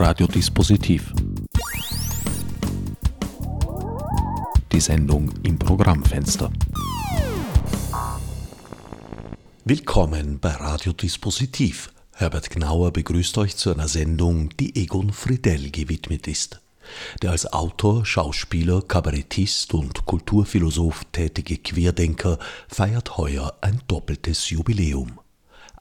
Radiodispositiv. Die Sendung im Programmfenster. Willkommen bei Radiodispositiv. Herbert Gnauer begrüßt euch zu einer Sendung, die Egon Friedel gewidmet ist. Der als Autor, Schauspieler, Kabarettist und Kulturphilosoph tätige Querdenker feiert heuer ein doppeltes Jubiläum.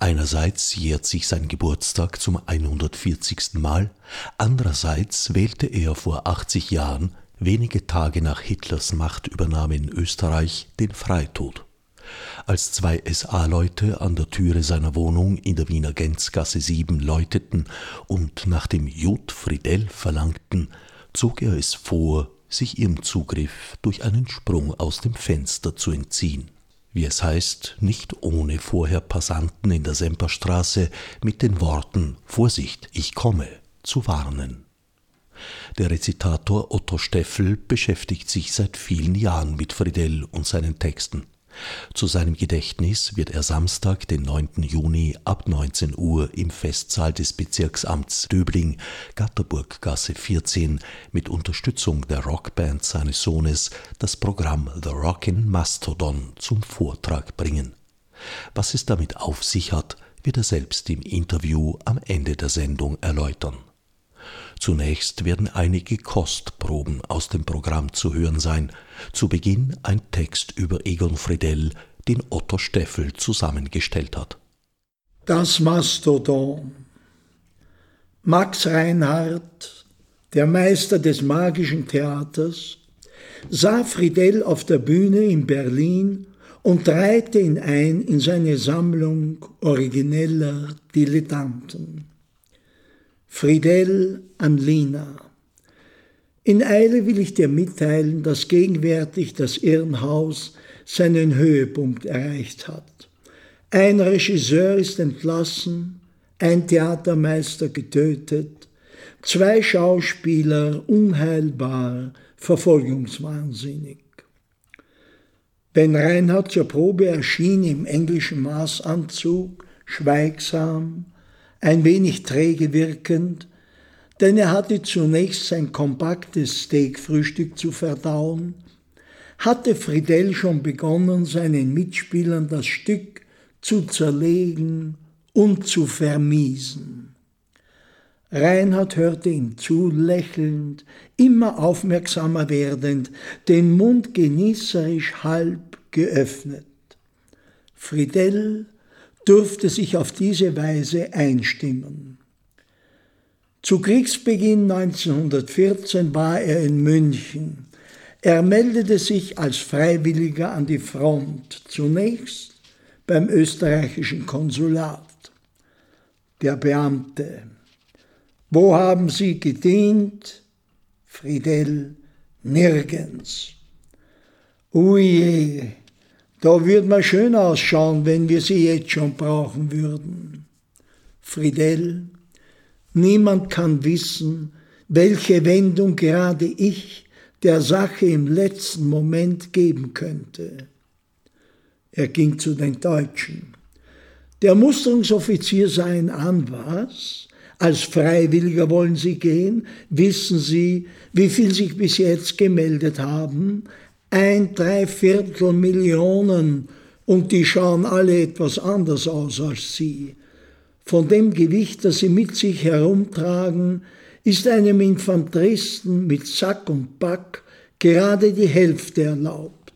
Einerseits jährt sich sein Geburtstag zum 140. Mal, andererseits wählte er vor 80 Jahren, wenige Tage nach Hitlers Machtübernahme in Österreich, den Freitod. Als zwei SA-Leute an der Türe seiner Wohnung in der Wiener Gänzgasse 7 läuteten und nach dem Jod Friedel verlangten, zog er es vor, sich ihrem Zugriff durch einen Sprung aus dem Fenster zu entziehen wie es heißt, nicht ohne vorher Passanten in der Semperstraße mit den Worten Vorsicht, ich komme zu warnen. Der Rezitator Otto Steffel beschäftigt sich seit vielen Jahren mit Friedel und seinen Texten. Zu seinem Gedächtnis wird er Samstag, den 9. Juni ab 19 Uhr im Festsaal des Bezirksamts Döbling, Gatterburggasse 14, mit Unterstützung der Rockband seines Sohnes das Programm The Rockin' Mastodon zum Vortrag bringen. Was es damit auf sich hat, wird er selbst im Interview am Ende der Sendung erläutern. Zunächst werden einige Kostproben aus dem Programm zu hören sein. Zu Beginn ein Text über Egon Friedel, den Otto Steffel zusammengestellt hat. Das Mastodon. Max Reinhardt, der Meister des magischen Theaters, sah Friedel auf der Bühne in Berlin und reihte ihn ein in seine Sammlung origineller Dilettanten. Friedel an Lina. In Eile will ich dir mitteilen, dass gegenwärtig das Irrenhaus seinen Höhepunkt erreicht hat. Ein Regisseur ist entlassen, ein Theatermeister getötet, zwei Schauspieler unheilbar verfolgungswahnsinnig. Wenn Reinhard zur Probe erschien im englischen Maßanzug, schweigsam, ein wenig träge wirkend, denn er hatte zunächst sein kompaktes Steakfrühstück zu verdauen, hatte Friedel schon begonnen, seinen Mitspielern das Stück zu zerlegen und zu vermiesen. Reinhard hörte ihm zu, lächelnd, immer aufmerksamer werdend, den Mund genießerisch halb geöffnet. Friedel durfte sich auf diese Weise einstimmen. Zu Kriegsbeginn 1914 war er in München. Er meldete sich als Freiwilliger an die Front, zunächst beim österreichischen Konsulat. Der Beamte. Wo haben Sie gedient? Friedel, nirgends. Uje, da würde man schön ausschauen, wenn wir sie jetzt schon brauchen würden. Friedel, niemand kann wissen, welche Wendung gerade ich der Sache im letzten Moment geben könnte. Er ging zu den Deutschen. Der Musterungsoffizier sah ihn an, was? Als Freiwilliger wollen Sie gehen? Wissen Sie, wie viel sich bis jetzt gemeldet haben? Ein Dreiviertel Millionen und die schauen alle etwas anders aus als sie. Von dem Gewicht, das sie mit sich herumtragen, ist einem Infanteristen mit Sack und Back gerade die Hälfte erlaubt.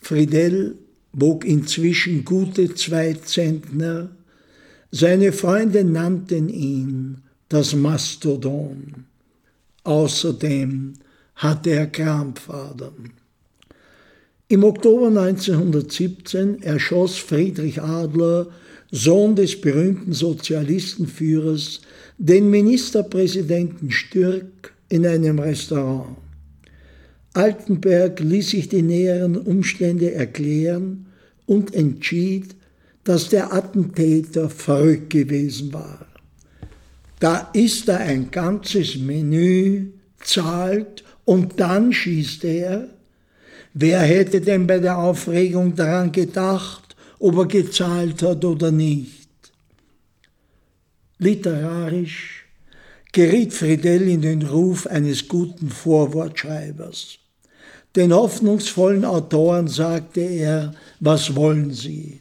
Friedel wog inzwischen gute zwei Zentner, seine Freunde nannten ihn das Mastodon. Außerdem hatte er Krampfadern. Im Oktober 1917 erschoss Friedrich Adler, Sohn des berühmten Sozialistenführers, den Ministerpräsidenten Stürk in einem Restaurant. Altenberg ließ sich die näheren Umstände erklären und entschied, dass der Attentäter verrückt gewesen war. Da ist da ein ganzes Menü, zahlt und dann schießt er. Wer hätte denn bei der Aufregung daran gedacht, ob er gezahlt hat oder nicht? Literarisch geriet Friedel in den Ruf eines guten Vorwortschreibers. Den hoffnungsvollen Autoren sagte er, was wollen Sie?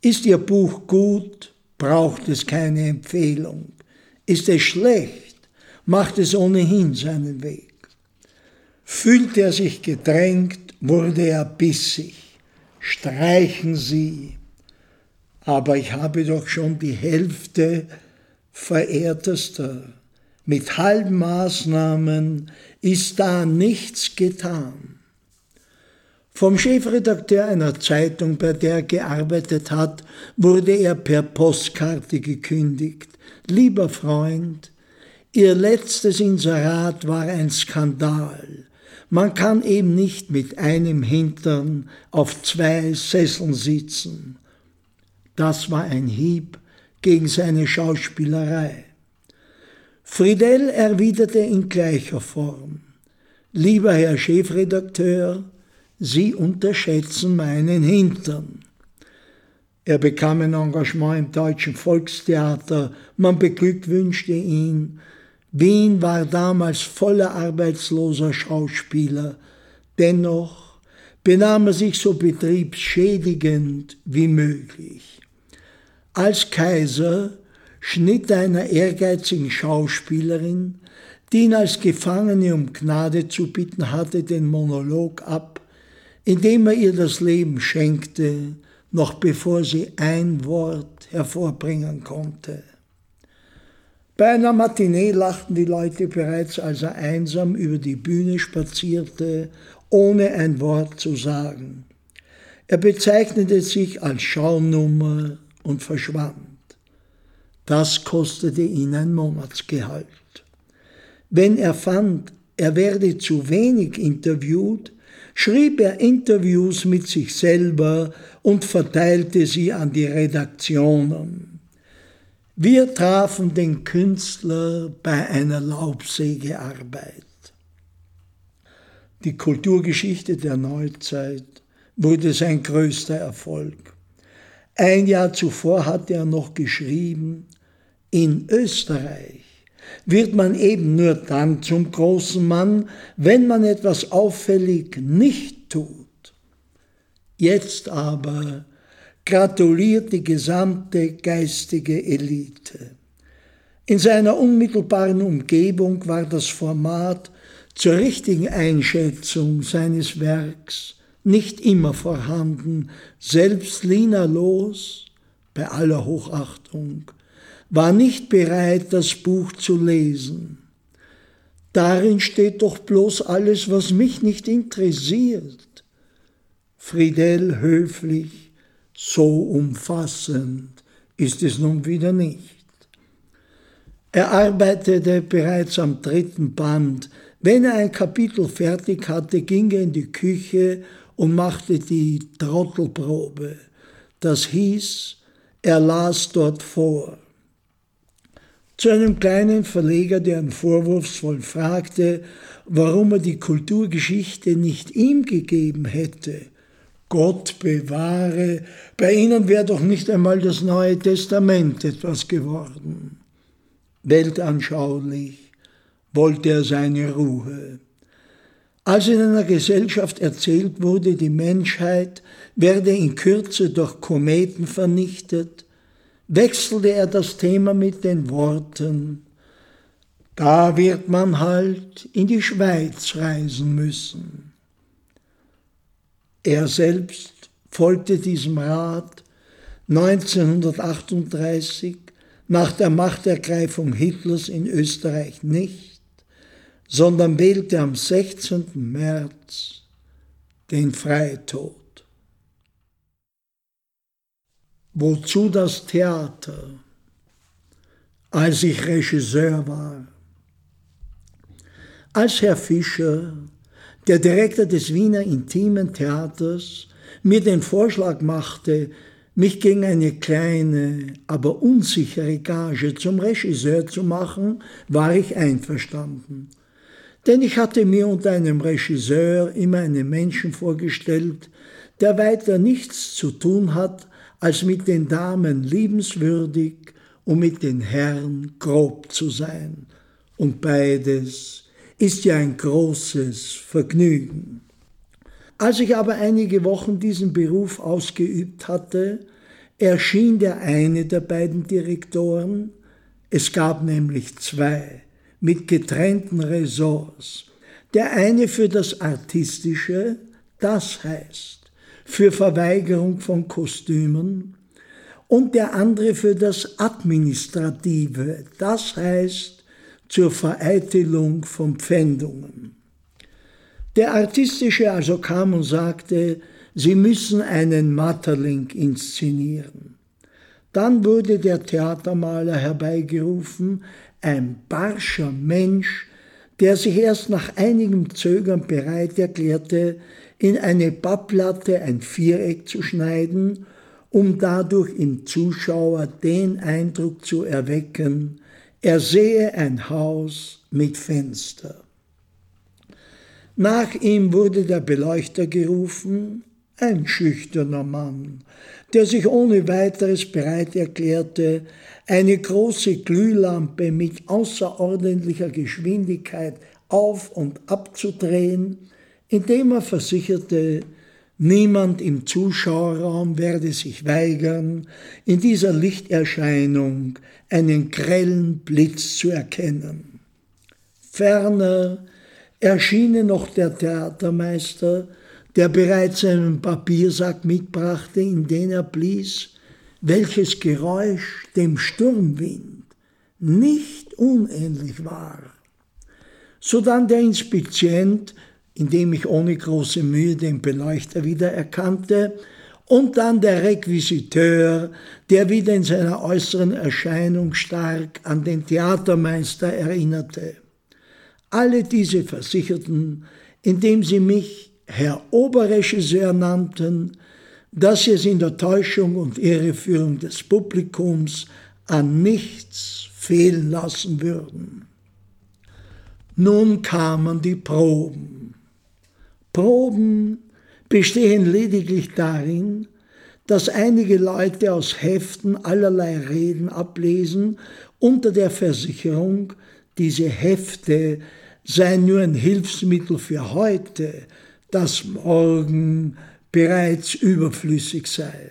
Ist Ihr Buch gut, braucht es keine Empfehlung. Ist es schlecht, macht es ohnehin seinen Weg. Fühlte er sich gedrängt, wurde er bissig. Streichen Sie. Aber ich habe doch schon die Hälfte, verehrtester. Mit halben Maßnahmen ist da nichts getan. Vom Chefredakteur einer Zeitung, bei der er gearbeitet hat, wurde er per Postkarte gekündigt. Lieber Freund, Ihr letztes Inserat war ein Skandal. Man kann eben nicht mit einem Hintern auf zwei Sesseln sitzen. Das war ein Hieb gegen seine Schauspielerei. Friedel erwiderte in gleicher Form. Lieber Herr Chefredakteur, Sie unterschätzen meinen Hintern. Er bekam ein Engagement im Deutschen Volkstheater, man beglückwünschte ihn. Wien war damals voller arbeitsloser Schauspieler. Dennoch benahm er sich so betriebsschädigend wie möglich. Als Kaiser schnitt einer ehrgeizigen Schauspielerin, die ihn als Gefangene um Gnade zu bitten hatte, den Monolog ab, indem er ihr das Leben schenkte, noch bevor sie ein Wort hervorbringen konnte. Bei einer Matinee lachten die Leute bereits, als er einsam über die Bühne spazierte, ohne ein Wort zu sagen. Er bezeichnete sich als Schaunummer und verschwand. Das kostete ihn ein Monatsgehalt. Wenn er fand, er werde zu wenig interviewt, schrieb er Interviews mit sich selber und verteilte sie an die Redaktionen. Wir trafen den Künstler bei einer Laubsägearbeit. Die Kulturgeschichte der Neuzeit wurde sein größter Erfolg. Ein Jahr zuvor hatte er noch geschrieben, in Österreich wird man eben nur dann zum großen Mann, wenn man etwas auffällig nicht tut. Jetzt aber gratuliert die gesamte geistige Elite. In seiner unmittelbaren Umgebung war das Format zur richtigen Einschätzung seines Werks nicht immer vorhanden. Selbst Lina Los, bei aller Hochachtung, war nicht bereit, das Buch zu lesen. Darin steht doch bloß alles, was mich nicht interessiert. Friedel höflich, so umfassend ist es nun wieder nicht. Er arbeitete bereits am dritten Band. Wenn er ein Kapitel fertig hatte, ging er in die Küche und machte die Trottelprobe. Das hieß, er las dort vor. Zu einem kleinen Verleger, der ihn vorwurfsvoll fragte, warum er die Kulturgeschichte nicht ihm gegeben hätte, Gott bewahre, bei ihnen wäre doch nicht einmal das Neue Testament etwas geworden. Weltanschaulich wollte er seine Ruhe. Als in einer Gesellschaft erzählt wurde, die Menschheit werde in Kürze durch Kometen vernichtet, wechselte er das Thema mit den Worten, da wird man halt in die Schweiz reisen müssen. Er selbst folgte diesem Rat 1938 nach der Machtergreifung Hitlers in Österreich nicht, sondern wählte am 16. März den Freitod. Wozu das Theater, als ich Regisseur war? Als Herr Fischer der Direktor des Wiener Intimen Theaters mir den Vorschlag machte, mich gegen eine kleine, aber unsichere Gage zum Regisseur zu machen, war ich einverstanden. Denn ich hatte mir unter einem Regisseur immer einen Menschen vorgestellt, der weiter nichts zu tun hat, als mit den Damen liebenswürdig und mit den Herren grob zu sein. Und beides ist ja ein großes Vergnügen. Als ich aber einige Wochen diesen Beruf ausgeübt hatte, erschien der eine der beiden Direktoren, es gab nämlich zwei, mit getrennten Ressorts, der eine für das Artistische, das heißt für Verweigerung von Kostümen, und der andere für das Administrative, das heißt zur Vereitelung von Pfändungen. Der Artistische also kam und sagte, Sie müssen einen Matterling inszenieren. Dann wurde der Theatermaler herbeigerufen, ein barscher Mensch, der sich erst nach einigem Zögern bereit erklärte, in eine Pappplatte ein Viereck zu schneiden, um dadurch im Zuschauer den Eindruck zu erwecken, er sehe ein Haus mit Fenster. Nach ihm wurde der Beleuchter gerufen, ein schüchterner Mann, der sich ohne weiteres bereit erklärte, eine große Glühlampe mit außerordentlicher Geschwindigkeit auf und abzudrehen, indem er versicherte, niemand im Zuschauerraum werde sich weigern, in dieser Lichterscheinung einen grellen Blitz zu erkennen. Ferner erschiene noch der Theatermeister, der bereits einen Papiersack mitbrachte, in den er blies, welches Geräusch dem Sturmwind nicht unähnlich war. Sodann der Inspizient, indem ich ohne große Mühe den Beleuchter wieder erkannte, und dann der Requisiteur, der wieder in seiner äußeren Erscheinung stark an den Theatermeister erinnerte. Alle diese versicherten, indem sie mich Herr Oberregisseur nannten, dass sie es in der Täuschung und Irreführung des Publikums an nichts fehlen lassen würden. Nun kamen die Proben. Proben bestehen lediglich darin, dass einige Leute aus Heften allerlei Reden ablesen unter der Versicherung, diese Hefte sei nur ein Hilfsmittel für heute, das morgen bereits überflüssig sei.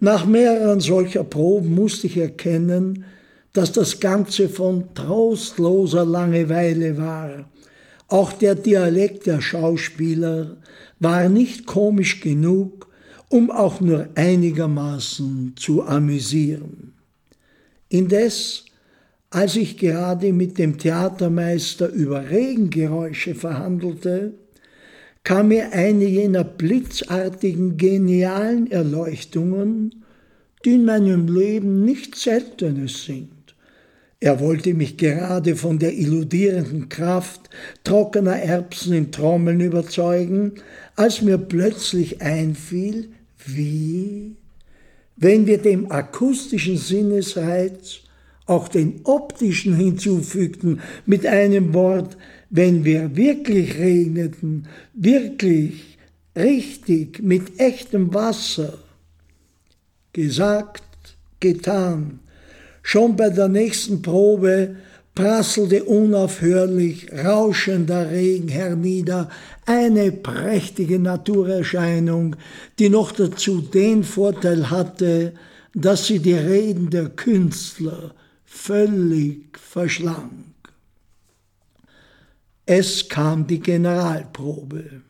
Nach mehreren solcher Proben musste ich erkennen, dass das Ganze von trostloser Langeweile war. Auch der Dialekt der Schauspieler war nicht komisch genug, um auch nur einigermaßen zu amüsieren. Indes als ich gerade mit dem Theatermeister über Regengeräusche verhandelte, kam mir eine jener blitzartigen, genialen Erleuchtungen, die in meinem Leben nichts Seltenes sind. Er wollte mich gerade von der illudierenden Kraft trockener Erbsen in Trommeln überzeugen, als mir plötzlich einfiel, wie, wenn wir dem akustischen Sinnesreiz auch den optischen hinzufügten, mit einem Wort, wenn wir wirklich regneten, wirklich, richtig, mit echtem Wasser. Gesagt, getan. Schon bei der nächsten Probe prasselte unaufhörlich rauschender Regen hernieder, eine prächtige Naturerscheinung, die noch dazu den Vorteil hatte, dass sie die Reden der Künstler völlig verschlang. Es kam die Generalprobe.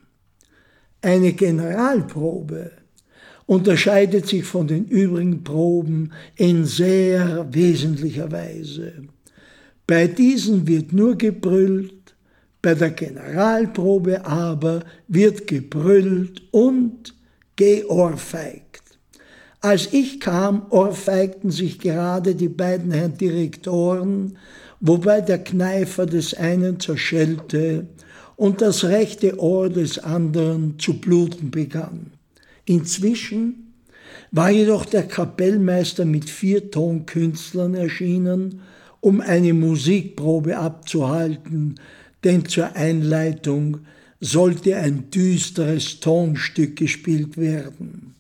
Eine Generalprobe unterscheidet sich von den übrigen Proben in sehr wesentlicher Weise. Bei diesen wird nur gebrüllt, bei der Generalprobe aber wird gebrüllt und geohrfeigt. Als ich kam, ohrfeigten sich gerade die beiden Herren Direktoren, wobei der Kneifer des einen zerschellte und das rechte Ohr des anderen zu bluten begann. Inzwischen war jedoch der Kapellmeister mit vier Tonkünstlern erschienen, um eine Musikprobe abzuhalten, denn zur Einleitung sollte ein düsteres Tonstück gespielt werden.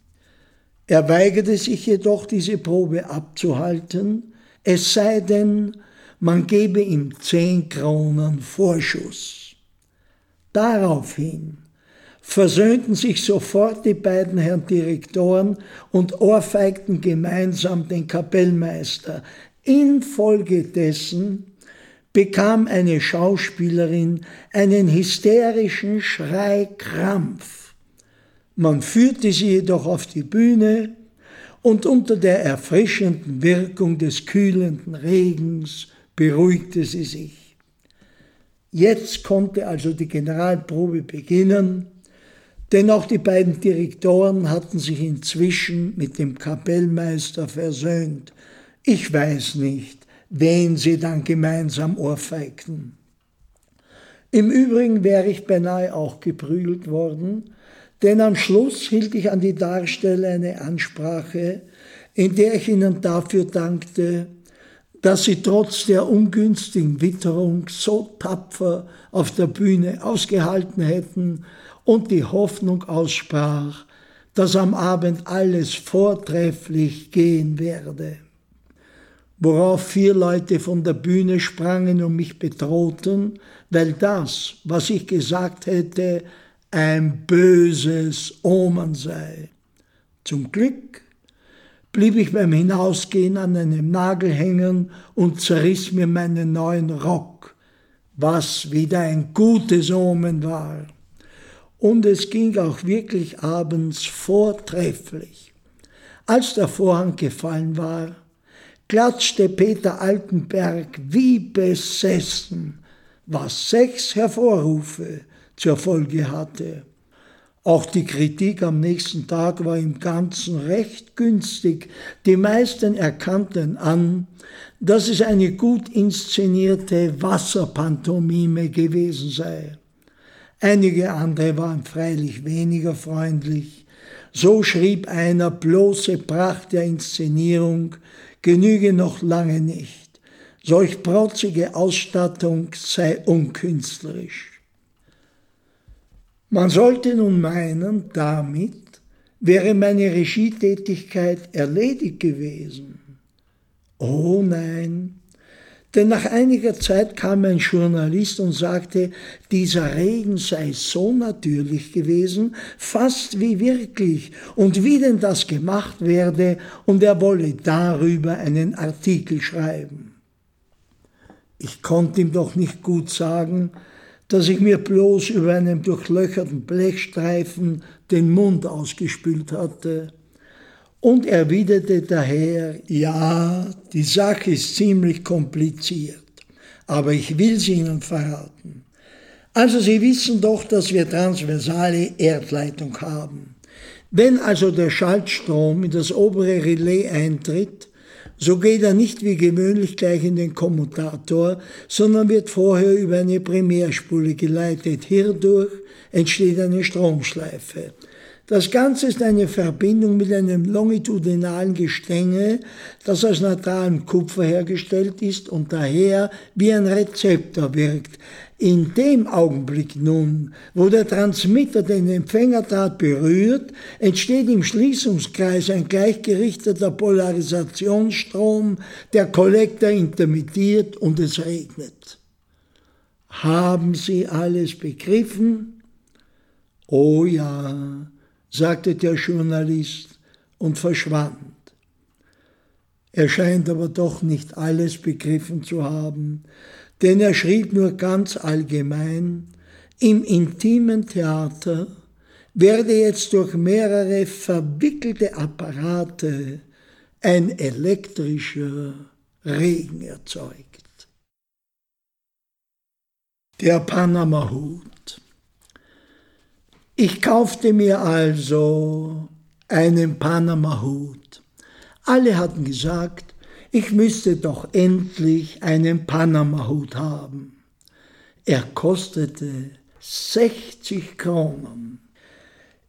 Er weigerte sich jedoch, diese Probe abzuhalten, es sei denn, man gebe ihm zehn Kronen Vorschuss. Daraufhin versöhnten sich sofort die beiden Herren Direktoren und ohrfeigten gemeinsam den Kapellmeister. Infolgedessen bekam eine Schauspielerin einen hysterischen Schreikrampf. Man führte sie jedoch auf die Bühne und unter der erfrischenden Wirkung des kühlenden Regens beruhigte sie sich. Jetzt konnte also die Generalprobe beginnen, denn auch die beiden Direktoren hatten sich inzwischen mit dem Kapellmeister versöhnt. Ich weiß nicht, wen sie dann gemeinsam ohrfeigten. Im Übrigen wäre ich beinahe auch geprügelt worden, denn am Schluss hielt ich an die Darsteller eine Ansprache, in der ich ihnen dafür dankte, dass sie trotz der ungünstigen Witterung so tapfer auf der Bühne ausgehalten hätten und die Hoffnung aussprach, dass am Abend alles vortrefflich gehen werde. Worauf vier Leute von der Bühne sprangen und mich bedrohten, weil das, was ich gesagt hätte, ein böses Omen sei. Zum Glück blieb ich beim Hinausgehen an einem Nagel hängen und zerriss mir meinen neuen Rock, was wieder ein gutes Omen war. Und es ging auch wirklich abends vortrefflich. Als der Vorhang gefallen war, klatschte Peter Altenberg wie besessen, was sechs Hervorrufe zur Folge hatte. Auch die Kritik am nächsten Tag war im Ganzen recht günstig. Die meisten erkannten an, dass es eine gut inszenierte Wasserpantomime gewesen sei. Einige andere waren freilich weniger freundlich. So schrieb einer, bloße Pracht der Inszenierung genüge noch lange nicht. Solch protzige Ausstattung sei unkünstlerisch. Man sollte nun meinen, damit wäre meine Regietätigkeit erledigt gewesen. Oh nein, denn nach einiger Zeit kam ein Journalist und sagte, dieser Regen sei so natürlich gewesen, fast wie wirklich, und wie denn das gemacht werde, und er wolle darüber einen Artikel schreiben. Ich konnte ihm doch nicht gut sagen, dass ich mir bloß über einen durchlöcherten Blechstreifen den Mund ausgespült hatte und erwiderte daher, ja, die Sache ist ziemlich kompliziert, aber ich will sie Ihnen verraten. Also Sie wissen doch, dass wir transversale Erdleitung haben. Wenn also der Schaltstrom in das obere Relais eintritt, so geht er nicht wie gewöhnlich gleich in den Kommutator, sondern wird vorher über eine Primärspule geleitet. Hierdurch entsteht eine Stromschleife. Das Ganze ist eine Verbindung mit einem longitudinalen Gestänge, das aus neutralem Kupfer hergestellt ist und daher wie ein Rezeptor wirkt. In dem Augenblick nun, wo der Transmitter den Empfängerdraht berührt, entsteht im Schließungskreis ein gleichgerichteter Polarisationsstrom, der Kollektor intermittiert und es regnet. Haben Sie alles begriffen? Oh ja, sagte der Journalist und verschwand. Er scheint aber doch nicht alles begriffen zu haben, denn er schrieb nur ganz allgemein, im intimen Theater werde jetzt durch mehrere verwickelte Apparate ein elektrischer Regen erzeugt. Der Panama-Hut. Ich kaufte mir also einen Panama-Hut. Alle hatten gesagt, ich müsste doch endlich einen Panama-Hut haben. Er kostete 60 Kronen.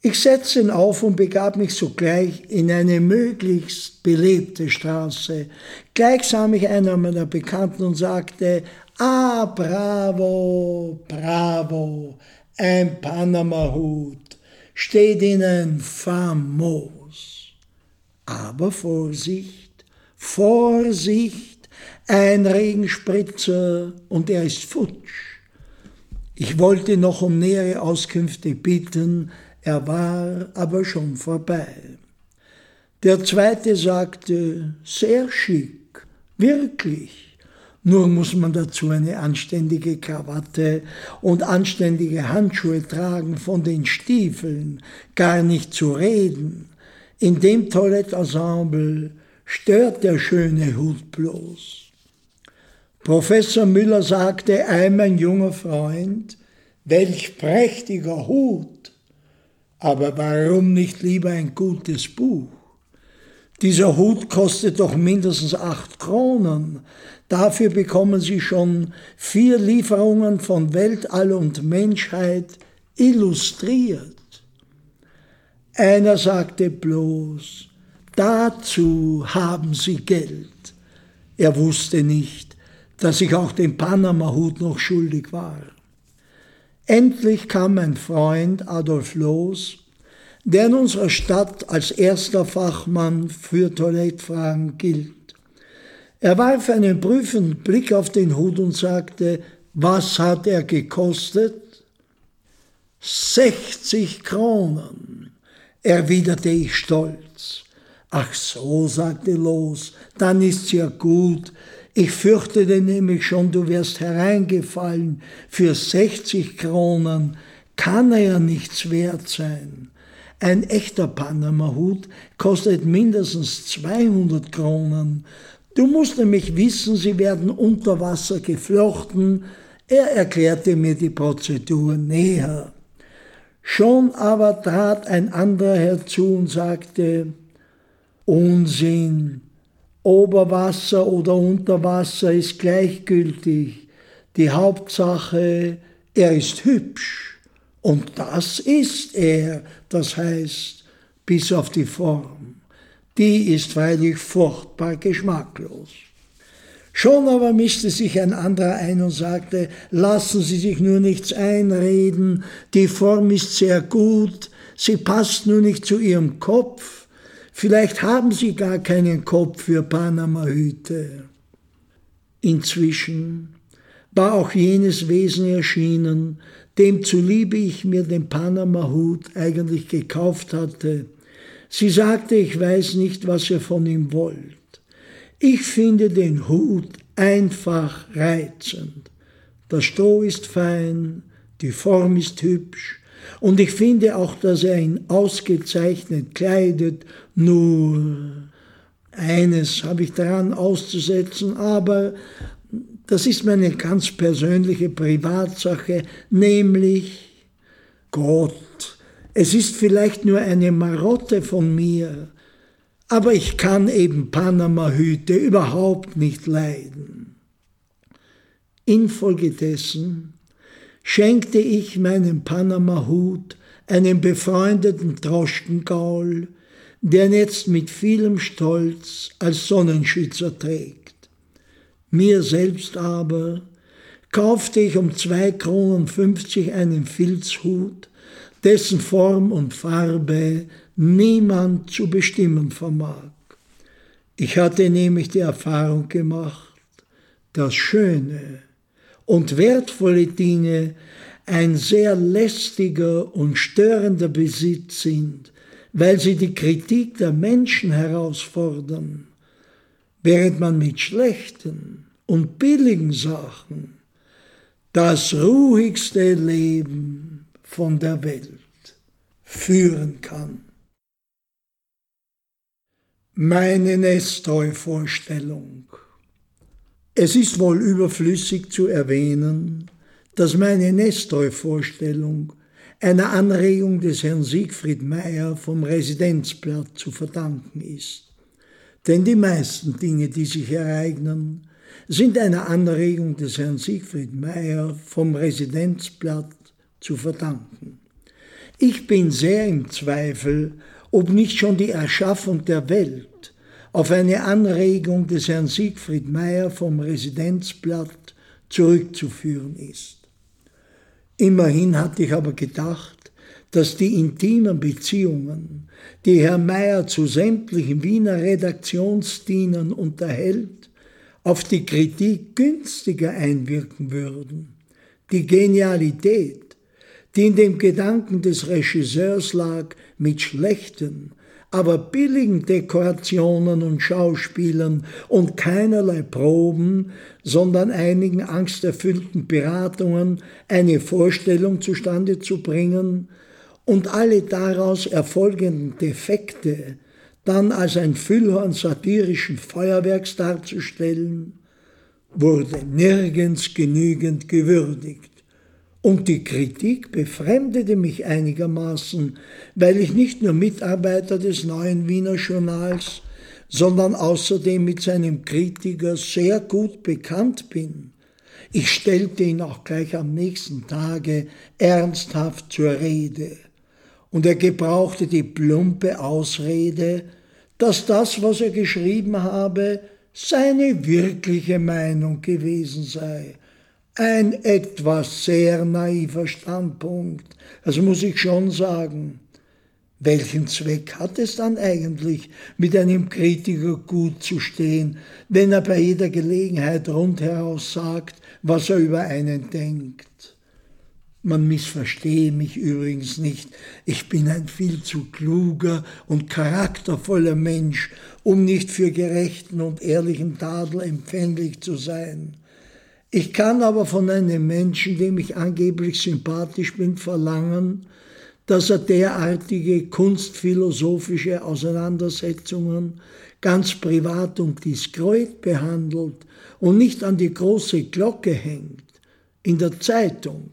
Ich setzte ihn auf und begab mich sogleich in eine möglichst belebte Straße. Gleich sah mich einer meiner Bekannten und sagte, ah, bravo, bravo, ein Panama-Hut, steht Ihnen famos. Aber Vorsicht, Vorsicht, Ein Regenspritzer und er ist futsch. Ich wollte noch um nähere Auskünfte bitten, er war aber schon vorbei. Der zweite sagte, sehr schick, wirklich. Nur muss man dazu eine anständige Krawatte und anständige Handschuhe tragen, von den Stiefeln gar nicht zu reden. In dem Toilettenensemble stört der schöne Hut bloß. Professor Müller sagte, ei mein junger Freund, welch prächtiger Hut, aber warum nicht lieber ein gutes Buch? Dieser Hut kostet doch mindestens acht Kronen. Dafür bekommen Sie schon vier Lieferungen von Weltall und Menschheit illustriert. Einer sagte bloß, dazu haben Sie Geld. Er wusste nicht, dass ich auch den Panama-Hut noch schuldig war. Endlich kam mein Freund Adolf Loos, der in unserer Stadt als erster Fachmann für Toilettfragen gilt. Er warf einen prüfenden Blick auf den Hut und sagte, was hat er gekostet? 60 Kronen erwiderte ich stolz. Ach so, sagte Los, dann ist's ja gut. Ich fürchtete nämlich schon, du wärst hereingefallen. Für 60 Kronen kann er ja nichts wert sein. Ein echter Panama-Hut kostet mindestens 200 Kronen. Du musst nämlich wissen, sie werden unter Wasser geflochten. Er erklärte mir die Prozedur näher. Schon aber trat ein anderer herzu und sagte, Unsinn, Oberwasser oder Unterwasser ist gleichgültig. Die Hauptsache, er ist hübsch. Und das ist er, das heißt, bis auf die Form. Die ist freilich furchtbar geschmacklos. Schon aber mischte sich ein anderer ein und sagte, lassen Sie sich nur nichts einreden, die Form ist sehr gut, sie passt nur nicht zu Ihrem Kopf, vielleicht haben Sie gar keinen Kopf für Panama-Hüte. Inzwischen war auch jenes Wesen erschienen, dem zuliebe ich mir den Panama-Hut eigentlich gekauft hatte. Sie sagte, ich weiß nicht, was ihr von ihm wollt. Ich finde den Hut einfach reizend. Der Stroh ist fein, die Form ist hübsch und ich finde auch, dass er ihn ausgezeichnet kleidet. Nur eines habe ich daran auszusetzen, aber das ist meine ganz persönliche Privatsache, nämlich Gott. Es ist vielleicht nur eine Marotte von mir, aber ich kann eben Panama-Hüte überhaupt nicht leiden. Infolgedessen schenkte ich meinem Panama-Hut einem befreundeten Droschkengaul, der jetzt mit vielem Stolz als Sonnenschützer trägt. Mir selbst aber kaufte ich um zwei Kronen fünfzig einen Filzhut, dessen Form und Farbe niemand zu bestimmen vermag. Ich hatte nämlich die Erfahrung gemacht, dass schöne und wertvolle Dinge ein sehr lästiger und störender Besitz sind, weil sie die Kritik der Menschen herausfordern, während man mit schlechten und billigen Sachen das ruhigste Leben von der Welt führen kann. Meine Nestroy-Vorstellung. Es ist wohl überflüssig zu erwähnen, dass meine Nestroy-Vorstellung einer Anregung des Herrn Siegfried Meyer vom Residenzblatt zu verdanken ist. Denn die meisten Dinge, die sich ereignen, sind einer Anregung des Herrn Siegfried Meyer vom Residenzblatt zu verdanken. Ich bin sehr im Zweifel, ob nicht schon die Erschaffung der Welt auf eine Anregung des Herrn Siegfried Meyer vom Residenzblatt zurückzuführen ist. Immerhin hatte ich aber gedacht, dass die intimen Beziehungen, die Herr Meyer zu sämtlichen Wiener Redaktionsdienern unterhält, auf die Kritik günstiger einwirken würden. Die Genialität, die in dem Gedanken des Regisseurs lag, mit schlechten, aber billigen Dekorationen und Schauspielern und keinerlei Proben, sondern einigen angsterfüllten Beratungen eine Vorstellung zustande zu bringen und alle daraus erfolgenden Defekte dann als ein Füllhorn satirischen Feuerwerks darzustellen, wurde nirgends genügend gewürdigt. Und die Kritik befremdete mich einigermaßen, weil ich nicht nur Mitarbeiter des neuen Wiener Journals, sondern außerdem mit seinem Kritiker sehr gut bekannt bin. Ich stellte ihn auch gleich am nächsten Tage ernsthaft zur Rede, und er gebrauchte die plumpe Ausrede, dass das, was er geschrieben habe, seine wirkliche Meinung gewesen sei ein etwas sehr naiver Standpunkt. Das muss ich schon sagen. Welchen Zweck hat es dann eigentlich, mit einem Kritiker gut zu stehen, wenn er bei jeder Gelegenheit rundheraus sagt, was er über einen denkt? Man missverstehe mich übrigens nicht. Ich bin ein viel zu kluger und charaktervoller Mensch, um nicht für gerechten und ehrlichen Tadel empfänglich zu sein. Ich kann aber von einem Menschen, dem ich angeblich sympathisch bin, verlangen, dass er derartige kunstphilosophische Auseinandersetzungen ganz privat und diskret behandelt und nicht an die große Glocke hängt. In der Zeitung,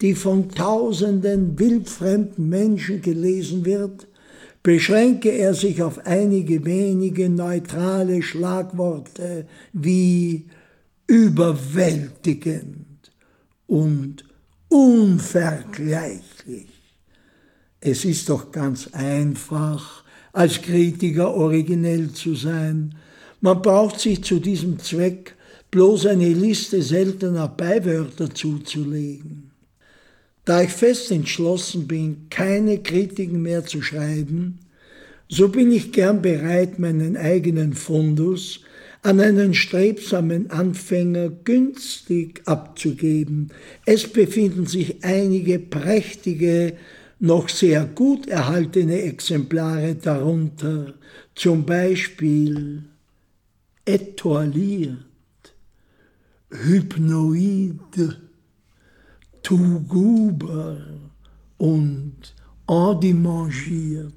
die von tausenden wildfremden Menschen gelesen wird, beschränke er sich auf einige wenige neutrale Schlagworte wie überwältigend und unvergleichlich. Es ist doch ganz einfach, als Kritiker originell zu sein. Man braucht sich zu diesem Zweck bloß eine Liste seltener Beiwörter zuzulegen. Da ich fest entschlossen bin, keine Kritiken mehr zu schreiben, so bin ich gern bereit, meinen eigenen Fundus an einen strebsamen Anfänger günstig abzugeben. Es befinden sich einige prächtige, noch sehr gut erhaltene Exemplare darunter, zum Beispiel etoiliert, hypnoid, tuguber und endimangiert.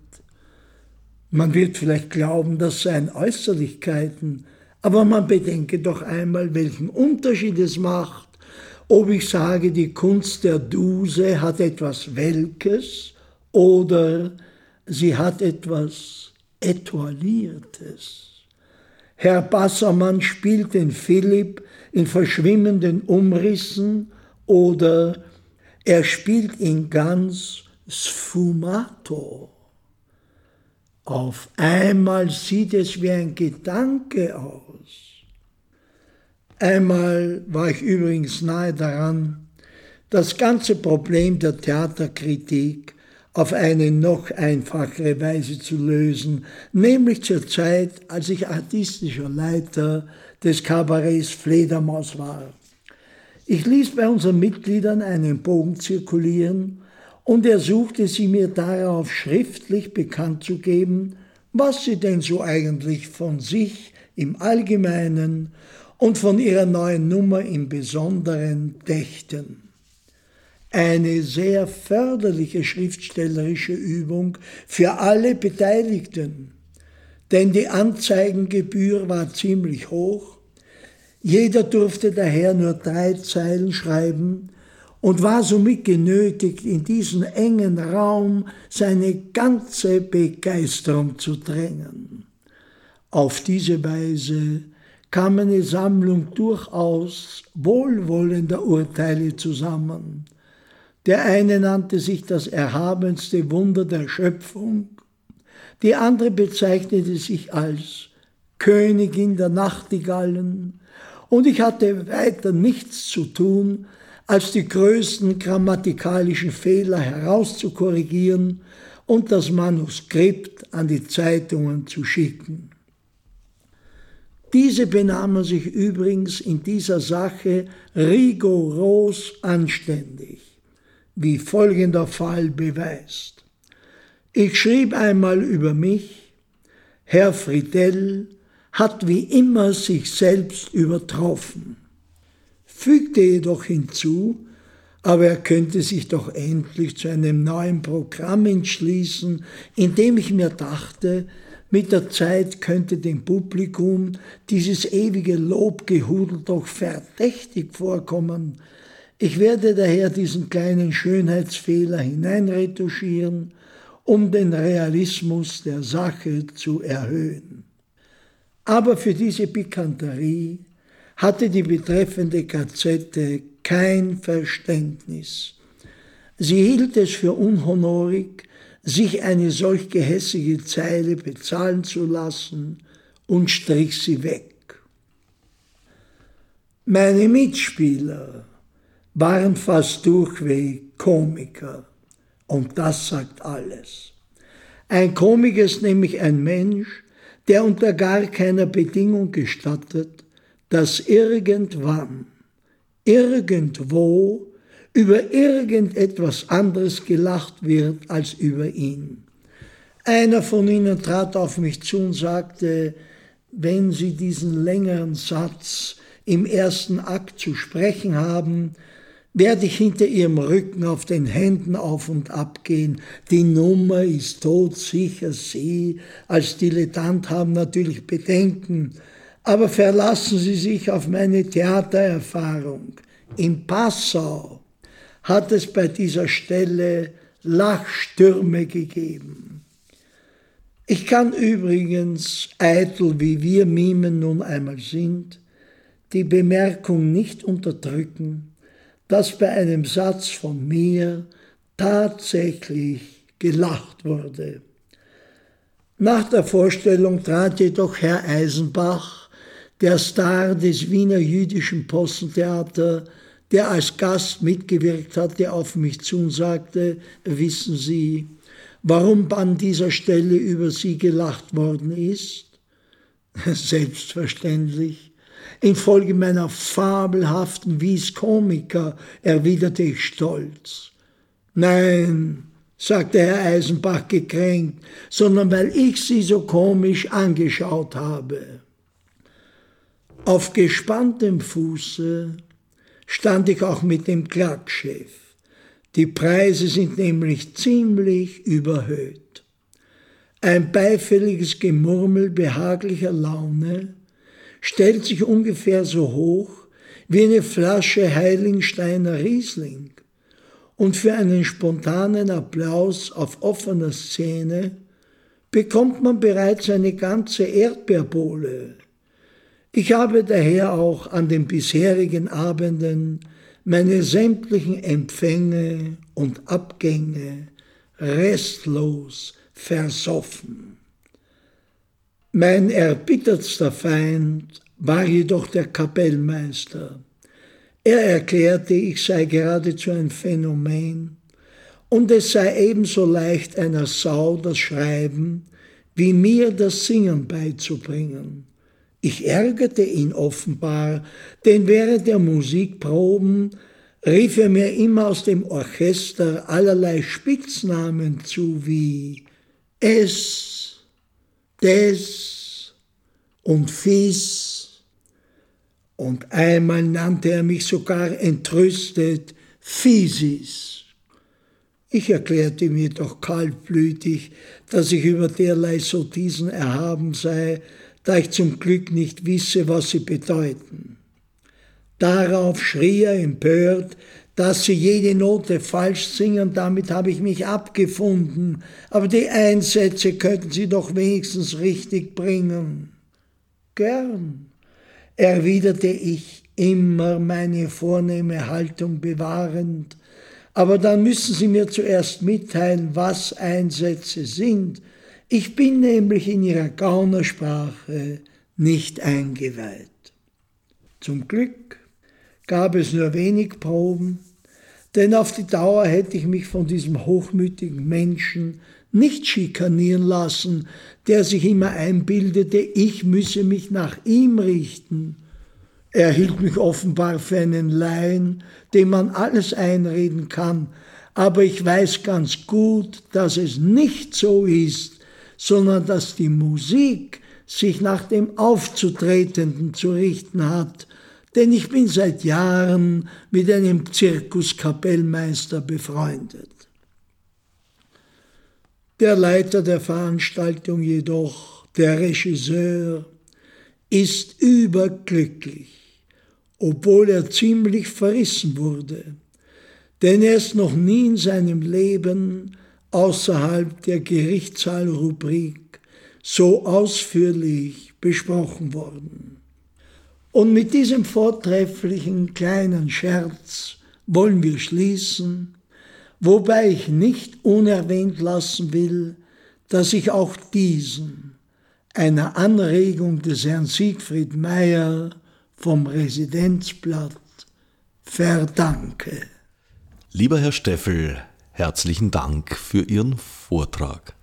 Man wird vielleicht glauben, das seien Äußerlichkeiten, aber man bedenke doch einmal, welchen Unterschied es macht, ob ich sage, die Kunst der Duse hat etwas Welkes oder sie hat etwas Etoiliertes. Herr Bassermann spielt den Philipp in verschwimmenden Umrissen oder er spielt ihn ganz sfumato. Auf einmal sieht es wie ein Gedanke aus. Einmal war ich übrigens nahe daran, das ganze Problem der Theaterkritik auf eine noch einfachere Weise zu lösen, nämlich zur Zeit, als ich artistischer Leiter des Kabarets Fledermaus war. Ich ließ bei unseren Mitgliedern einen Bogen zirkulieren und er suchte sie mir darauf schriftlich bekannt zu geben, was sie denn so eigentlich von sich im Allgemeinen und von ihrer neuen Nummer im Besonderen dächten. Eine sehr förderliche schriftstellerische Übung für alle Beteiligten, denn die Anzeigengebühr war ziemlich hoch, jeder durfte daher nur drei Zeilen schreiben, und war somit genötigt, in diesen engen Raum seine ganze Begeisterung zu drängen. Auf diese Weise kam eine Sammlung durchaus wohlwollender Urteile zusammen. Der eine nannte sich das erhabenste Wunder der Schöpfung, die andere bezeichnete sich als Königin der Nachtigallen, und ich hatte weiter nichts zu tun, als die größten grammatikalischen Fehler herauszukorrigieren und das Manuskript an die Zeitungen zu schicken. Diese benahmen sich übrigens in dieser Sache rigoros anständig, wie folgender Fall beweist. Ich schrieb einmal über mich, Herr Friedel hat wie immer sich selbst übertroffen, fügte jedoch hinzu, aber er könnte sich doch endlich zu einem neuen Programm entschließen, in dem ich mir dachte, mit der Zeit könnte dem Publikum dieses ewige Lobgehudel doch verdächtig vorkommen. Ich werde daher diesen kleinen Schönheitsfehler hineinretuschieren, um den Realismus der Sache zu erhöhen. Aber für diese Pikanterie hatte die betreffende Gazette kein Verständnis. Sie hielt es für unhonorig, sich eine solch gehässige Zeile bezahlen zu lassen und strich sie weg. Meine Mitspieler waren fast durchweg Komiker und das sagt alles. Ein Komiker ist nämlich ein Mensch, der unter gar keiner Bedingung gestattet, dass irgendwann, irgendwo über irgendetwas anderes gelacht wird als über ihn. Einer von ihnen trat auf mich zu und sagte, wenn Sie diesen längeren Satz im ersten Akt zu sprechen haben, werde ich hinter Ihrem Rücken auf den Händen auf und ab gehen. Die Nummer ist todsicher. Sie als Dilettant haben natürlich Bedenken, aber verlassen Sie sich auf meine Theatererfahrung. In Passau hat es bei dieser Stelle Lachstürme gegeben. Ich kann übrigens, eitel wie wir Mimen nun einmal sind, die Bemerkung nicht unterdrücken, dass bei einem Satz von mir tatsächlich gelacht wurde. Nach der Vorstellung trat jedoch Herr Eisenbach, der Star des Wiener jüdischen Postentheater, der als Gast mitgewirkt hatte, auf mich zu und sagte, wissen Sie, warum an dieser Stelle über Sie gelacht worden ist? Selbstverständlich. Infolge meiner fabelhaften Vis Komiker, erwiderte ich stolz. Nein, sagte Herr Eisenbach gekränkt, sondern weil ich Sie so komisch angeschaut habe. Auf gespanntem Fuße stand ich auch mit dem Klackchef. Die Preise sind nämlich ziemlich überhöht. Ein beifälliges Gemurmel behaglicher Laune stellt sich ungefähr so hoch wie eine Flasche Heiligensteiner Riesling. Und für einen spontanen Applaus auf offener Szene bekommt man bereits eine ganze Erdbeerbohle. Ich habe daher auch an den bisherigen Abenden meine sämtlichen Empfänge und Abgänge restlos versoffen. Mein erbittertster Feind war jedoch der Kapellmeister. Er erklärte, ich sei geradezu ein Phänomen und es sei ebenso leicht einer Sau das Schreiben wie mir das Singen beizubringen. Ich ärgerte ihn offenbar, denn während der Musikproben rief er mir immer aus dem Orchester allerlei Spitznamen zu wie es, des und fis. Und einmal nannte er mich sogar entrüstet Physis. Ich erklärte mir doch kaltblütig, dass ich über derlei Sottisen erhaben sei, da ich zum Glück nicht wisse, was sie bedeuten. Darauf schrie er empört, dass sie jede Note falsch singen, damit habe ich mich abgefunden, aber die Einsätze könnten sie doch wenigstens richtig bringen. Gern, erwiderte ich, immer meine vornehme Haltung bewahrend, aber dann müssen Sie mir zuerst mitteilen, was Einsätze sind, ich bin nämlich in ihrer Gaunersprache nicht eingeweiht. Zum Glück gab es nur wenig Proben, denn auf die Dauer hätte ich mich von diesem hochmütigen Menschen nicht schikanieren lassen, der sich immer einbildete, ich müsse mich nach ihm richten. Er hielt mich offenbar für einen Laien, dem man alles einreden kann, aber ich weiß ganz gut, dass es nicht so ist, sondern dass die Musik sich nach dem Aufzutretenden zu richten hat, denn ich bin seit Jahren mit einem Zirkuskapellmeister befreundet. Der Leiter der Veranstaltung jedoch, der Regisseur, ist überglücklich obwohl er ziemlich verrissen wurde, denn er ist noch nie in seinem Leben außerhalb der Gerichtssaalrubrik so ausführlich besprochen worden. Und mit diesem vortrefflichen kleinen Scherz wollen wir schließen, wobei ich nicht unerwähnt lassen will, dass ich auch diesen, einer Anregung des Herrn Siegfried Meyer, vom Residenzblatt verdanke. Lieber Herr Steffel, herzlichen Dank für Ihren Vortrag.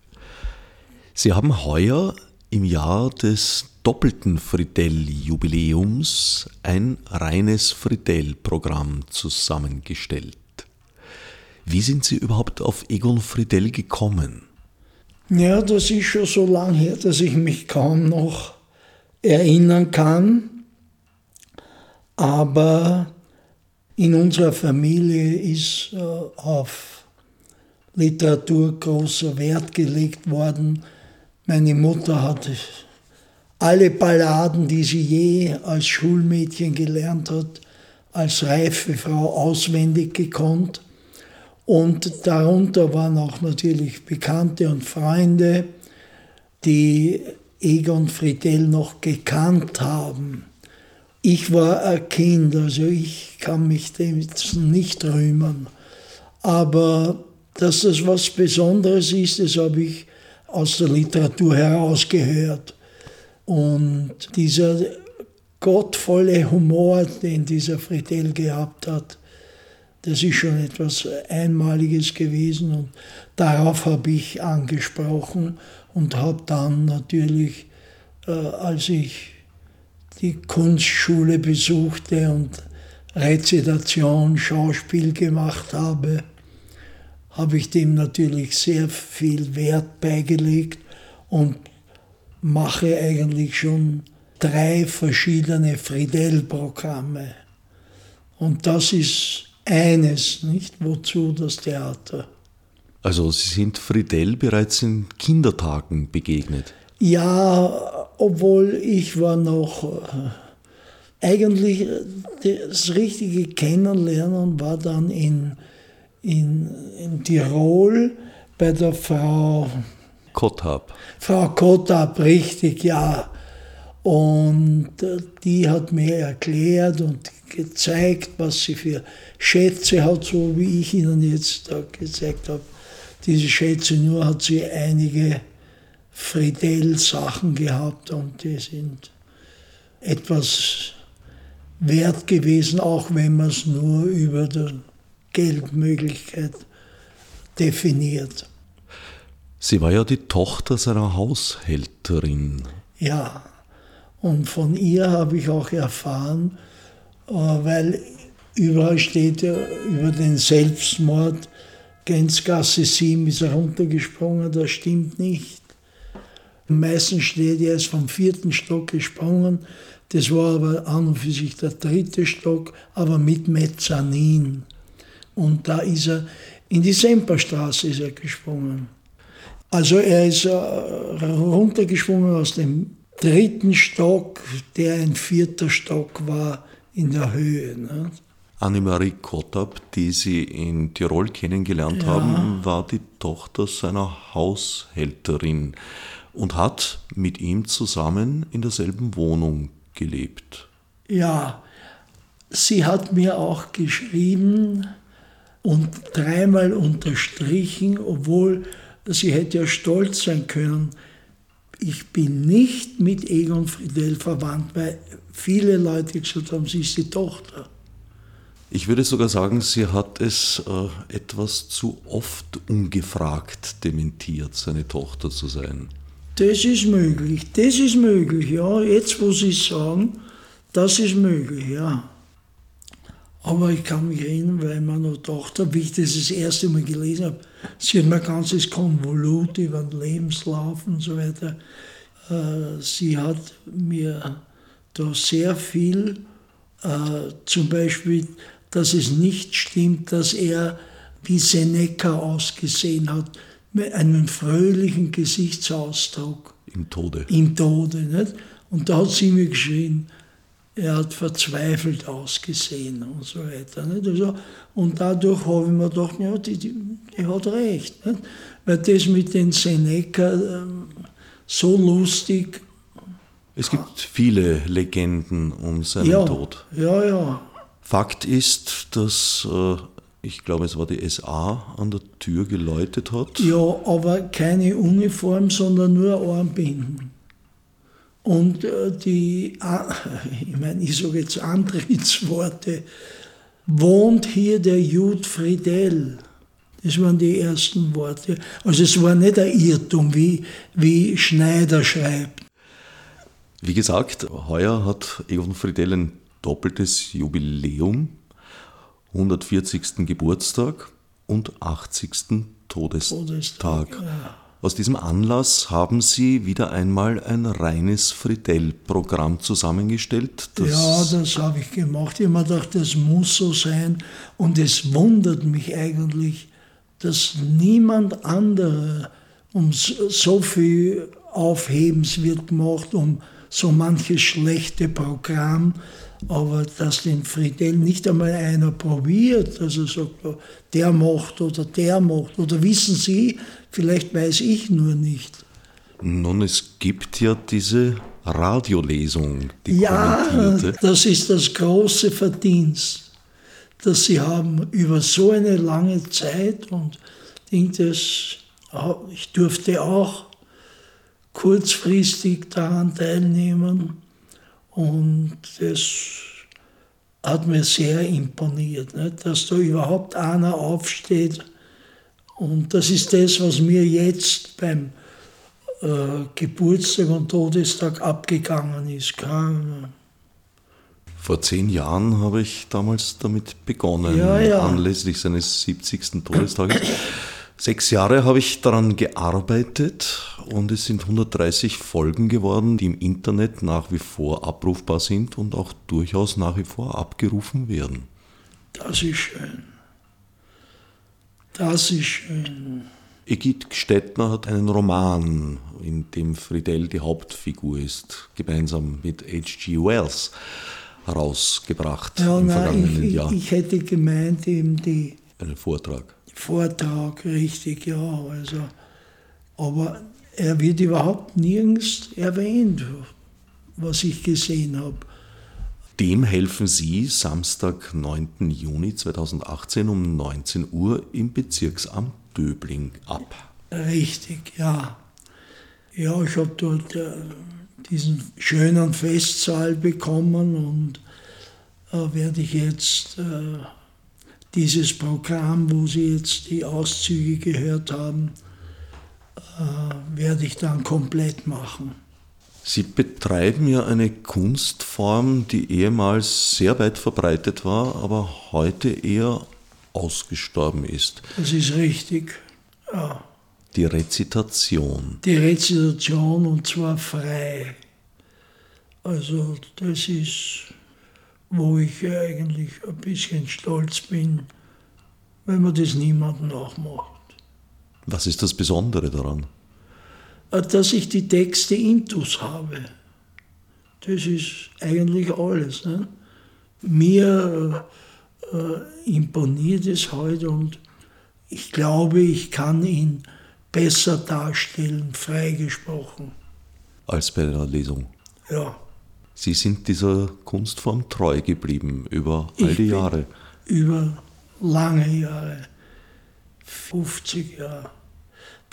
Sie haben heuer im Jahr des doppelten Friedel-Jubiläums ein reines Friedel-Programm zusammengestellt. Wie sind Sie überhaupt auf Egon Friedel gekommen? Ja, das ist schon so lange her, dass ich mich kaum noch erinnern kann. Aber in unserer Familie ist äh, auf Literatur großer Wert gelegt worden. Meine Mutter hat alle Balladen, die sie je als Schulmädchen gelernt hat, als reife Frau auswendig gekonnt. Und darunter waren auch natürlich Bekannte und Freunde, die Egon Friedel noch gekannt haben. Ich war ein Kind, also ich kann mich dem nicht rühmen. Aber dass das was Besonderes ist, das habe ich aus der Literatur herausgehört. Und dieser gottvolle Humor, den dieser Friedel gehabt hat, das ist schon etwas Einmaliges gewesen und darauf habe ich angesprochen und habe dann natürlich, äh, als ich die Kunstschule besuchte und Rezitation, Schauspiel gemacht habe, habe ich dem natürlich sehr viel Wert beigelegt und mache eigentlich schon drei verschiedene Friedel-Programme. Und das ist eines, nicht? Wozu das Theater? Also Sie sind Friedel bereits in Kindertagen begegnet? Ja, obwohl ich war noch äh, eigentlich das richtige Kennenlernen war dann in, in, in Tirol bei der Frau Kottab. Frau Kottab, richtig, ja. Und äh, die hat mir erklärt und gezeigt, was sie für Schätze hat, so wie ich Ihnen jetzt da gezeigt habe. Diese Schätze nur hat sie einige Friedel-Sachen gehabt und die sind etwas wert gewesen, auch wenn man es nur über die Geldmöglichkeit definiert. Sie war ja die Tochter seiner Haushälterin. Ja, und von ihr habe ich auch erfahren, äh, weil überall steht ja über den Selbstmord, Gänzgasse 7 ist er runtergesprungen, das stimmt nicht. Meistens steht er ist vom vierten Stock gesprungen. Das war aber an und für sich der dritte Stock, aber mit Mezzanin. Und da ist er in die Semperstraße ist er gesprungen. Also er ist äh, runtergesprungen aus dem dritten Stock, der ein vierter Stock war in der Höhe. Ne? Annemarie Kottab, die Sie in Tirol kennengelernt ja. haben, war die Tochter seiner Haushälterin und hat mit ihm zusammen in derselben Wohnung gelebt. Ja, sie hat mir auch geschrieben und dreimal unterstrichen, obwohl sie hätte ja stolz sein können. Ich bin nicht mit Egon Friedel verwandt, weil viele Leute gesagt haben, sie ist die Tochter. Ich würde sogar sagen, sie hat es äh, etwas zu oft ungefragt dementiert, seine Tochter zu sein. Das ist möglich, das ist möglich, ja. Jetzt, wo Sie sagen, das ist möglich, ja. Aber ich kann mich erinnern, weil gedacht habe, wie ich das das erste Mal gelesen habe, sie hat mir ein ganzes Konvolut über den Lebenslauf und so weiter. Äh, sie hat mir da sehr viel, äh, zum Beispiel, dass es nicht stimmt, dass er wie Seneca ausgesehen hat, mit einem fröhlichen Gesichtsausdruck. Im Tode. Im Tode. Nicht? Und da hat sie mir geschrien, er hat verzweifelt ausgesehen und so weiter. Nicht? Also, und dadurch habe ich mir gedacht, ja, die, die, die hat recht. Nicht? Weil das mit den Seneca ähm, so lustig. Es gibt viele Legenden um seinen ja, Tod. Ja, ja. Fakt ist, dass äh, ich glaube, es war die SA an der Tür geläutet hat. Ja, aber keine Uniform, sondern nur Armbinden. Und äh, die, ich meine, ich sage jetzt Antrittsworte, wohnt hier der Jud Friedel. Das waren die ersten Worte. Also es war nicht ein Irrtum, wie, wie Schneider schreibt. Wie gesagt, heuer hat Egon Friedel ein doppeltes Jubiläum, 140. Geburtstag und 80. Todestag. Todestag ja. Aus diesem Anlass haben Sie wieder einmal ein reines Friedel-Programm zusammengestellt. Das ja, das habe ich gemacht. Ich habe mir gedacht, das muss so sein. Und es wundert mich eigentlich, dass niemand anderer um so viel Aufhebens wird gemacht, um so manches schlechte Programm, aber dass den Friedel nicht einmal einer probiert, also sagt, der macht oder der macht, oder wissen Sie, vielleicht weiß ich nur nicht. Nun, es gibt ja diese Radiolesung, die Ja, das ist das große Verdienst, dass Sie haben über so eine lange Zeit und denke, ich durfte auch kurzfristig daran teilnehmen und das hat mir sehr imponiert, nicht? dass da überhaupt einer aufsteht. Und das ist das, was mir jetzt beim äh, Geburtstag und Todestag abgegangen ist. Keine, vor zehn Jahren habe ich damals damit begonnen, ja, ja. anlässlich seines 70. Todestages. Sechs Jahre habe ich daran gearbeitet und es sind 130 Folgen geworden, die im Internet nach wie vor abrufbar sind und auch durchaus nach wie vor abgerufen werden. Das ist schön. Das ist schön. Egid Gstettner hat einen Roman, in dem Friedel die Hauptfigur ist, gemeinsam mit H.G. Wells herausgebracht ja, im nein, vergangenen ich, Jahr. Ich hätte gemeint, eben die. Einen Vortrag. Vortrag, richtig, ja. Also, aber er wird überhaupt nirgends erwähnt, was ich gesehen habe. Dem helfen Sie Samstag, 9. Juni 2018 um 19 Uhr im Bezirksamt Döbling ab. Richtig, ja. Ja, ich habe dort äh, diesen schönen Festsaal bekommen und äh, werde ich jetzt äh, dieses Programm, wo Sie jetzt die Auszüge gehört haben, äh, werde ich dann komplett machen. Sie betreiben ja eine Kunstform, die ehemals sehr weit verbreitet war, aber heute eher ausgestorben ist. Das ist richtig, ja. Die Rezitation. Die Rezitation und zwar frei. Also das ist wo ich eigentlich ein bisschen stolz bin, wenn man das niemandem nachmacht. Was ist das Besondere daran? Äh, dass ich die Texte intus habe. Das ist eigentlich alles. Ne? Mir äh, imponiert es heute und ich glaube, ich kann ihn besser darstellen, freigesprochen. Als bei der Lesung? Ja. Sie sind dieser Kunstform treu geblieben über all die Jahre. Über lange Jahre, 50 Jahre.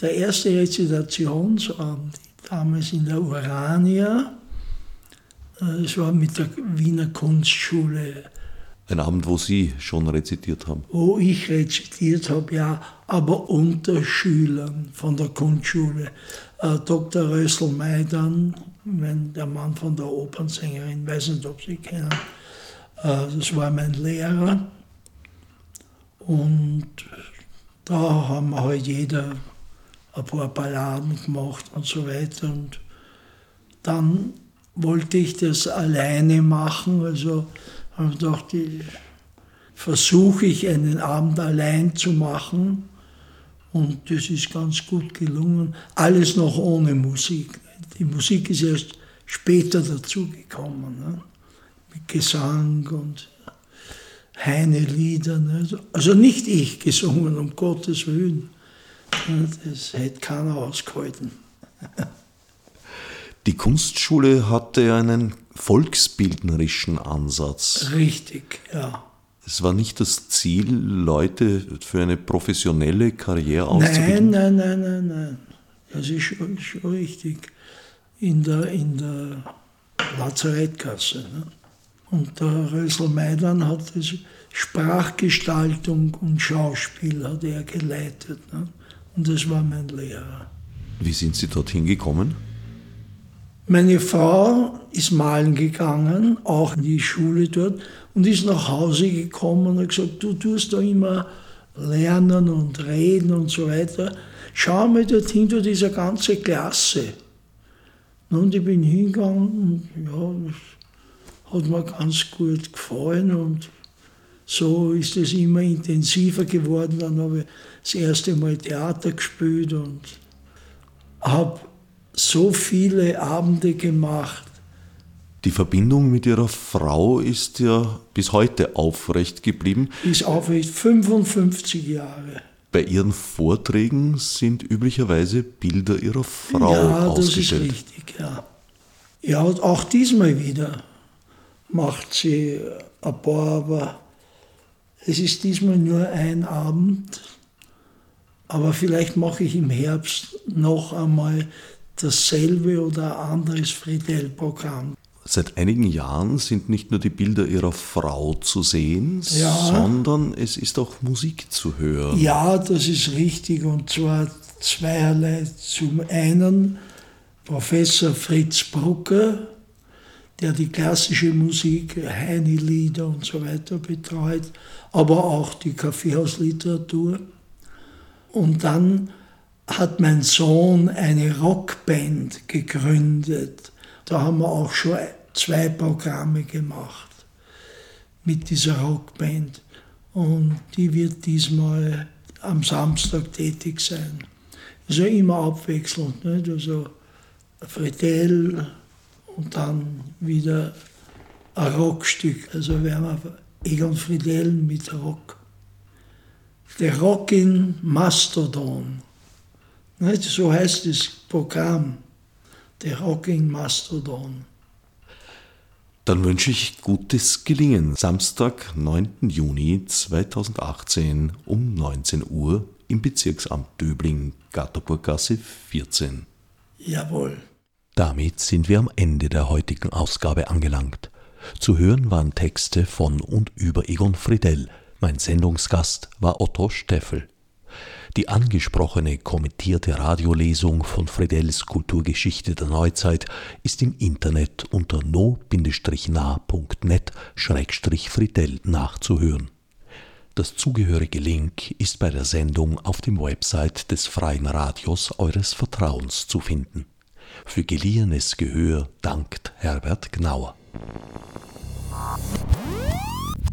Der erste Rezitationsabend, damals in der Urania, das war mit der Wiener Kunstschule Ein Abend, wo Sie schon rezitiert haben. Wo ich rezitiert habe, ja, aber unter Schülern von der Kunstschule. Äh, Dr. Rössel Maidan, der Mann von der Opernsängerin, weiß nicht, ob Sie kennen, äh, das war mein Lehrer. Und da haben wir halt jeder ein paar Balladen gemacht und so weiter. Und dann wollte ich das alleine machen, also habe ich gedacht, versuche ich einen Abend allein zu machen. Und das ist ganz gut gelungen. Alles noch ohne Musik. Die Musik ist erst später dazugekommen. Ne? Mit Gesang und Heine-Lieder. Ne? Also nicht ich gesungen, um Gottes Willen. Das hätte keiner ausgehalten. Die Kunstschule hatte einen volksbildnerischen Ansatz. Richtig, ja. Es war nicht das Ziel, Leute für eine professionelle Karriere auszubilden? Nein, nein, nein, nein, nein. Das ist schon, schon richtig. In der, in der Lazarettgasse. Ne? Und der Rösel Maidan hat Sprachgestaltung und Schauspiel hat er geleitet. Ne? Und das war mein Lehrer. Wie sind Sie dorthin gekommen? Meine Frau ist malen gegangen, auch in die Schule dort, und ist nach Hause gekommen und hat gesagt, du tust da immer lernen und reden und so weiter. Schau mal dorthin, du diese ganze Klasse. Und ich bin hingegangen und ja, das hat mir ganz gut gefallen und so ist es immer intensiver geworden. Dann habe ich das erste Mal Theater gespielt und habe so viele Abende gemacht. Die Verbindung mit Ihrer Frau ist ja bis heute aufrecht geblieben. Ist aufrecht 55 Jahre. Bei Ihren Vorträgen sind üblicherweise Bilder Ihrer Frau ja, ausgestellt. Ja, das ist richtig, ja. Ja, und auch diesmal wieder macht sie ein paar, aber es ist diesmal nur ein Abend. Aber vielleicht mache ich im Herbst noch einmal dasselbe oder ein anderes Friedel-Programm. Seit einigen Jahren sind nicht nur die Bilder ihrer Frau zu sehen, ja. sondern es ist auch Musik zu hören. Ja, das ist richtig und zwar zweierlei. Zum einen Professor Fritz Brucker, der die klassische Musik, Heine-Lieder und so weiter betreut, aber auch die Kaffeehausliteratur. Und dann hat mein Sohn eine Rockband gegründet. Da haben wir auch schon zwei Programme gemacht mit dieser Rockband. Und die wird diesmal am Samstag tätig sein. Also immer abwechselnd. Nicht? Also Friedel und dann wieder ein Rockstück. Also werden wir Egon Friedel mit Rock. Der Rock in Mastodon. So heißt das Programm, der Rocking Mastodon. Dann wünsche ich gutes Gelingen. Samstag, 9. Juni 2018 um 19 Uhr im Bezirksamt Döbling, Gatterburggasse 14. Jawohl. Damit sind wir am Ende der heutigen Ausgabe angelangt. Zu hören waren Texte von und über Egon Friedel. Mein Sendungsgast war Otto Steffel. Die angesprochene kommentierte Radiolesung von Friedels Kulturgeschichte der Neuzeit ist im Internet unter no-na.net-friedel nachzuhören. Das zugehörige Link ist bei der Sendung auf dem Website des Freien Radios eures Vertrauens zu finden. Für geliehenes Gehör dankt Herbert Gnauer.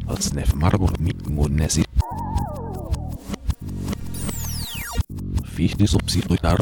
Als Nef Margot mit Fiz nisso, preciso doidar.